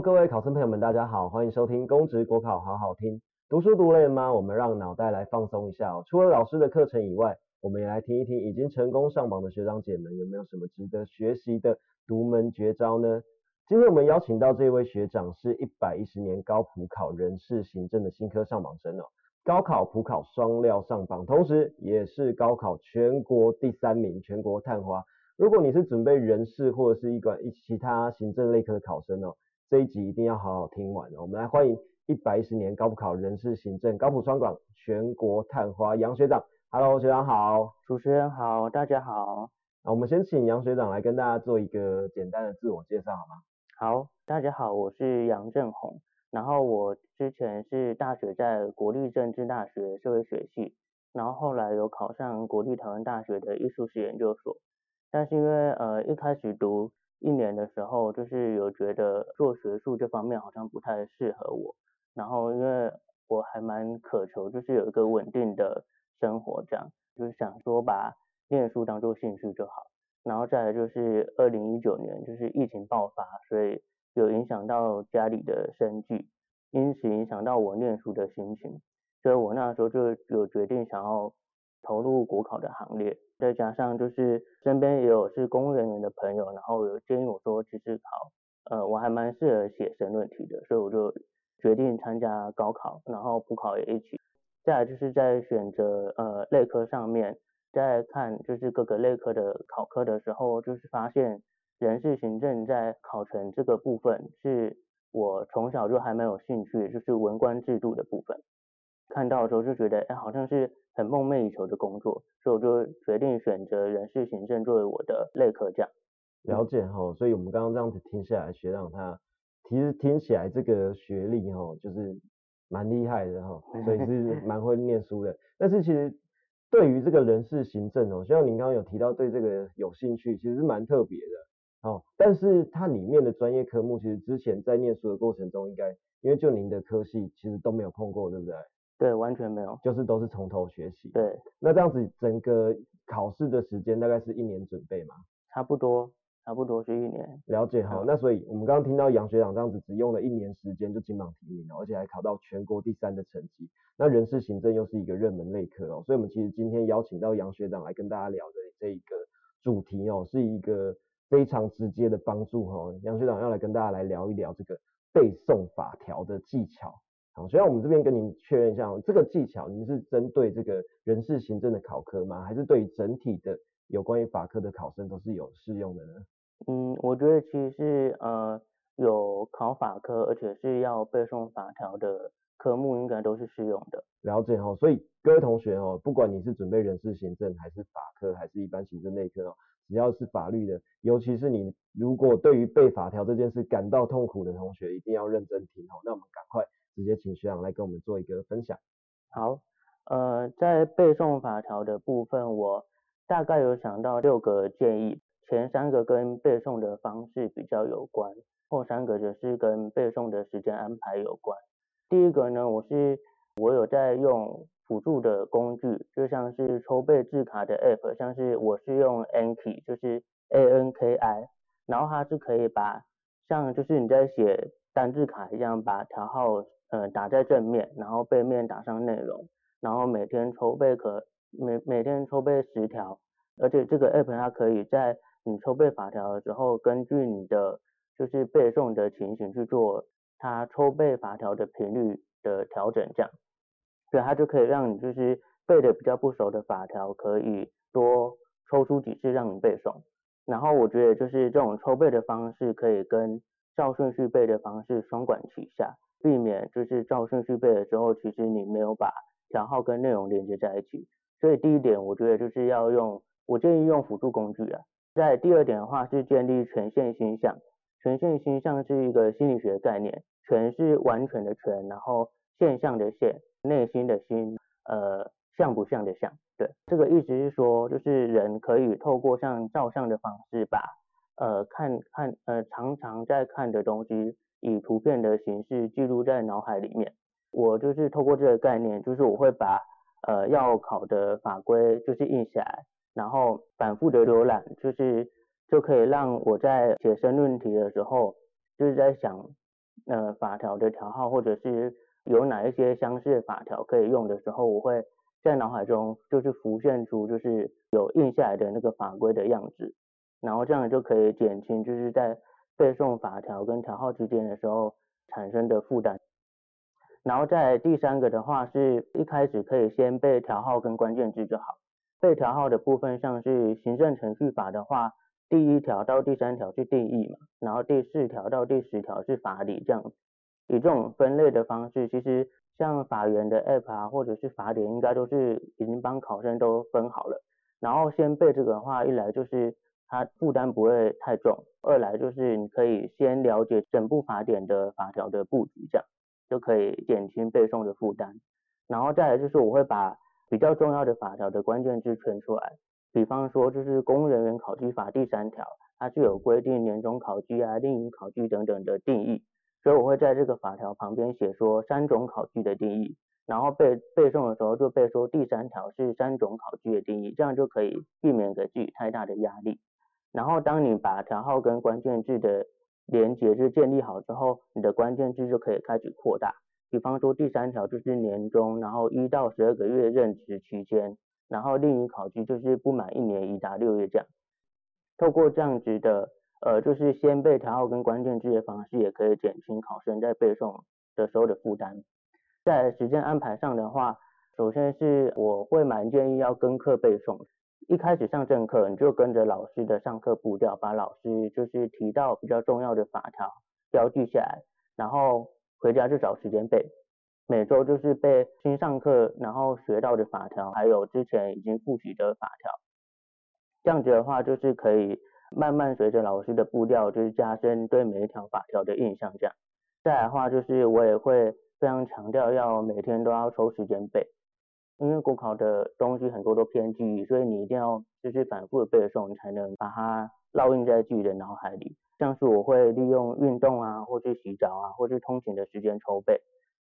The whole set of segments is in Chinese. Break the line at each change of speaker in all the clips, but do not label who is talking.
各位考生朋友们，大家好，欢迎收听公职国考好好听。读书读累了吗？我们让脑袋来放松一下哦。除了老师的课程以外，我们也来听一听已经成功上榜的学长姐们有没有什么值得学习的独门绝招呢？今天我们邀请到这位学长是一百一十年高普考人事行政的新科上榜生哦，高考普考双料上榜，同时也是高考全国第三名，全国探花。如果你是准备人事或者是一个一其他行政类科的考生哦。这一集一定要好好听完哦！我们来欢迎一百一十年高普考人事行政高普双广全国探花杨学长。Hello，学长好，
主持人好，大家好。
那我们先请杨学长来跟大家做一个简单的自我介绍好吗？
好，大家好，我是杨正宏。然后我之前是大学在国立政治大学社会学系，然后后来有考上国立台湾大学的艺术史研究所。但是因为呃一开始读一年的时候，就是有觉得做学术这方面好像不太适合我，然后因为我还蛮渴求，就是有一个稳定的生活，这样就是想说把念书当做兴趣就好。然后再来就是二零一九年，就是疫情爆发，所以有影响到家里的生计，因此影响到我念书的心情，所以我那时候就有决定想要投入国考的行列。再加上就是身边也有是公务人员的朋友，然后有建议我说，其实考，呃，我还蛮适合写申论题的，所以我就决定参加高考，然后补考也一起。再来就是在选择呃类科上面，在看就是各个类科的考科的时候，就是发现人事行政在考成这个部分是我从小就还蛮有兴趣，就是文官制度的部分。看到的时候就觉得，哎，好像是很梦寐以求的工作，所以我就决定选择人事行政作为我的类科这样。
了解哈，所以我们刚刚这样子听下来，学长他其实听起来这个学历哈，就是蛮厉害的哈，所以是蛮会 念书的。但是其实对于这个人事行政哦，像您刚刚有提到对这个有兴趣，其实是蛮特别的哦。但是它里面的专业科目，其实之前在念书的过程中，应该因为就您的科系，其实都没有碰过，对不对？
对，完全没有，
就是都是从头学习。
对，
那这样子整个考试的时间大概是一年准备吗？
差不多，差不多是一年。
了解哈，那所以我们刚刚听到杨学长这样子，只用了一年时间就金榜题名了，而且还考到全国第三的成绩。那人事行政又是一个热门类科哦，所以我们其实今天邀请到杨学长来跟大家聊的这一个主题哦，是一个非常直接的帮助哈。杨学长要来跟大家来聊一聊这个背诵法条的技巧。所以，我们这边跟您确认一下，这个技巧您是针对这个人事行政的考科吗？还是对于整体的有关于法科的考生都是有适用的呢？
嗯，我觉得其实是呃有考法科，而且是要背诵法条的科目，应该都是适用的。
了解哈，所以各位同学哦，不管你是准备人事行政，还是法科，还是一般行政内科哦，只要是法律的，尤其是你如果对于背法条这件事感到痛苦的同学，一定要认真听哦。那我们赶快。直接请学长来跟我们做一个分享。
好，呃，在背诵法条的部分，我大概有想到六个建议，前三个跟背诵的方式比较有关，后三个则是跟背诵的时间安排有关。第一个呢，我是我有在用辅助的工具，就像是抽背字卡的 app，像是我是用 Anki，就是 A N K I，然后它是可以把像就是你在写单字卡一样，把条号。呃，打在正面，然后背面打上内容，然后每天抽背可每每天抽背十条，而且这个 app 它可以在你抽背法条的时候，根据你的就是背诵的情形去做它抽背法条的频率的调整，这样，对它就可以让你就是背的比较不熟的法条，可以多抽出几次让你背诵。然后我觉得就是这种抽背的方式，可以跟照顺序背的方式双管齐下。避免就是照顺序背的时候，其实你没有把条号跟内容连接在一起。所以第一点，我觉得就是要用，我建议用辅助工具啊。在第二点的话是建立全线心象，全线心象是一个心理学概念，全是完全的全，然后现象的现，内心的心，呃，像不像的像。对，这个意思是说，就是人可以透过像照相的方式，把呃看看呃常常在看的东西。以图片的形式记录在脑海里面。我就是透过这个概念，就是我会把呃要考的法规就是印下来，然后反复的浏览，就是就可以让我在写申论题的时候，就是在想呃法条的条号，或者是有哪一些相似法条可以用的时候，我会在脑海中就是浮现出就是有印下来的那个法规的样子，然后这样就可以减轻就是在背诵法条跟条号之间的时候产生的负担。然后在第三个的话，是一开始可以先背条号跟关键字就好。背条号的部分，像是行政程序法的话，第一条到第三条是定义嘛，然后第四条到第十条是法理这样。以这种分类的方式，其实像法源的 app 啊，或者是法典，应该都是已经帮考生都分好了。然后先背这个的话，一来就是它负担不会太重，二来就是你可以先了解整部法典的法条的布局这样。就可以减轻背诵的负担，然后再来就是我会把比较重要的法条的关键字圈出来，比方说就是《公务人员考绩法》第三条，它是有规定年终考绩啊、另一考绩等等的定义，所以我会在这个法条旁边写说三种考据的定义，然后背背诵的时候就背说第三条是三种考据的定义，这样就可以避免给自己太大的压力。然后当你把条号跟关键字的连接是建立好之后，你的关键字就可以开始扩大。比方说第三条就是年终，然后一到十二个月任职期间，然后另一考据就是不满一年已达六月这样。透过这样子的，呃，就是先背条号跟关键字的方式，也可以减轻考生在背诵的时候的负担。在时间安排上的话，首先是我会蛮建议要跟课背诵。一开始上正课，你就跟着老师的上课步调，把老师就是提到比较重要的法条标记下来，然后回家就找时间背。每周就是背新上课然后学到的法条，还有之前已经复习的法条。这样子的话，就是可以慢慢随着老师的步调，就是加深对每一条法条的印象。这样，再来的话，就是我也会非常强调要每天都要抽时间背。因为国考的东西很多都偏记忆，所以你一定要就是反复的背诵，你才能把它烙印在自己的脑海里。像是我会利用运动啊，或是洗澡啊，或是通勤的时间抽背。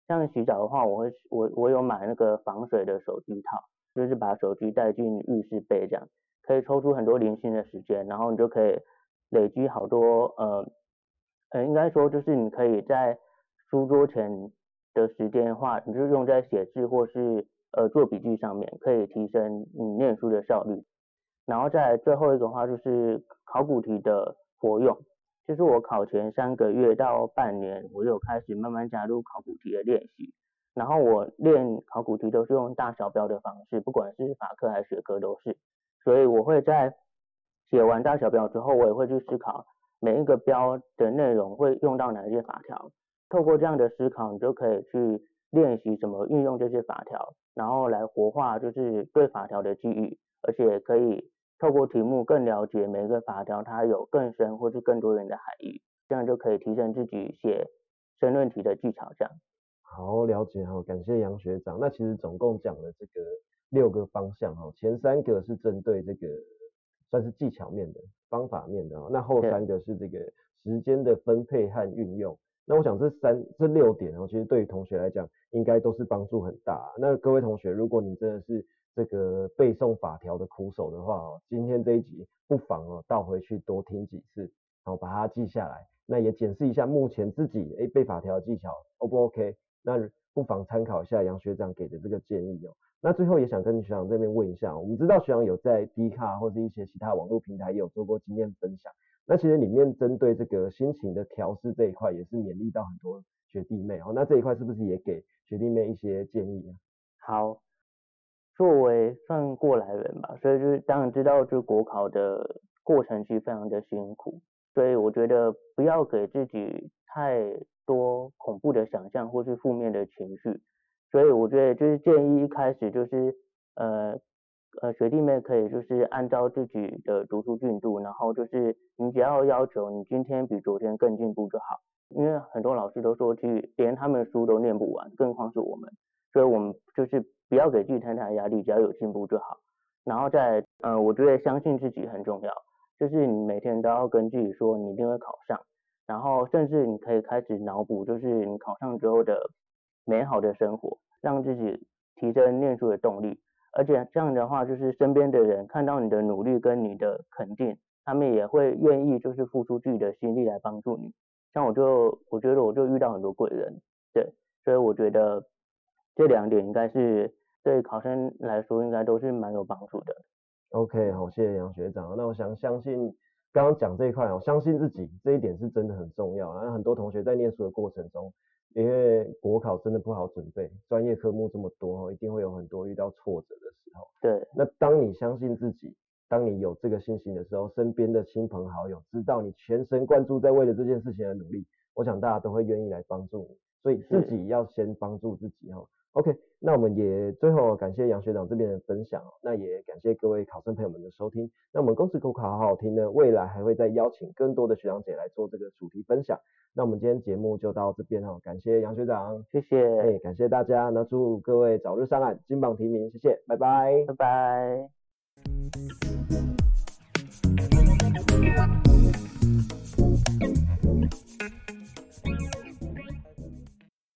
像洗澡的话，我会我我有买那个防水的手机套，就是把手机带进浴室背，这样可以抽出很多零星的时间，然后你就可以累积好多呃呃，应该说就是你可以在书桌前的时间的话，你就用在写字或是。呃，做笔记上面可以提升你念书的效率，然后再最后一个话就是考古题的活用，就是我考前三个月到半年，我有开始慢慢加入考古题的练习，然后我练考古题都是用大小标的方式，不管是法科还是学科都是，所以我会在写完大小标之后，我也会去思考每一个标的内容会用到哪些法条，透过这样的思考，你就可以去练习怎么运用这些法条。然后来活化就是对法条的记忆，而且可以透过题目更了解每一个法条它有更深或是更多元的含义，这样就可以提升自己写申论题的技巧。这样
好了解好，感谢杨学长。那其实总共讲了这个六个方向哈，前三个是针对这个算是技巧面的方法面的，那后三个是这个时间的分配和运用。那我想这三这六点哦，其实对于同学来讲，应该都是帮助很大。那各位同学，如果你真的是这个背诵法条的苦手的话哦，今天这一集不妨哦倒回去多听几次，然后把它记下来。那也检视一下目前自己诶背法条技巧 O 不 OK？那不妨参考一下杨学长给的这个建议哦。那最后也想跟学长这边问一下，我们知道学长有在 D 卡或者一些其他网络平台也有做过经验分享。那其实里面针对这个心情的调试这一块，也是勉励到很多学弟妹哦。那这一块是不是也给学弟妹一些建议呢？
好，作为算过来人吧，所以就是当然知道，就国考的过程其实非常的辛苦，所以我觉得不要给自己太多恐怖的想象或是负面的情绪。所以我觉得就是建议一开始就是呃。呃，学弟妹可以就是按照自己的读书进度，然后就是你只要要求你今天比昨天更进步就好。因为很多老师都说，去连他们书都念不完，更况是我们。所以我们就是不要给自己太大压力，只要有进步就好。然后再，呃，我觉得相信自己很重要，就是你每天都要跟自己说你一定会考上，然后甚至你可以开始脑补，就是你考上之后的美好的生活，让自己提升念书的动力。而且这样的话，就是身边的人看到你的努力跟你的肯定，他们也会愿意就是付出自己的心力来帮助你。像我就我觉得我就遇到很多贵人，对，所以我觉得这两点应该是对考生来说应该都是蛮有帮助的。
OK，好，谢谢杨学长。那我想相信刚刚讲这一块，我相信自己这一点是真的很重要。然后很多同学在念书的过程中，因为国考真的不好准备，专业科目这么多，一定会有很多遇到挫折的时候。
对，
那当你相信自己，当你有这个信心的时候，身边的亲朋好友知道你全神贯注在为了这件事情而努力，我想大家都会愿意来帮助你。所以自己要先帮助自己哈。OK，那我们也最后感谢杨学长这边的分享，那也感谢各位考生朋友们的收听。那我们公职口考好好听呢，未来还会再邀请更多的学长姐来做这个主题分享。那我们今天节目就到这边哈，感谢杨学长，
谢谢，
哎，感谢大家，那祝各位早日上岸，金榜题名，谢谢，拜拜，
拜拜。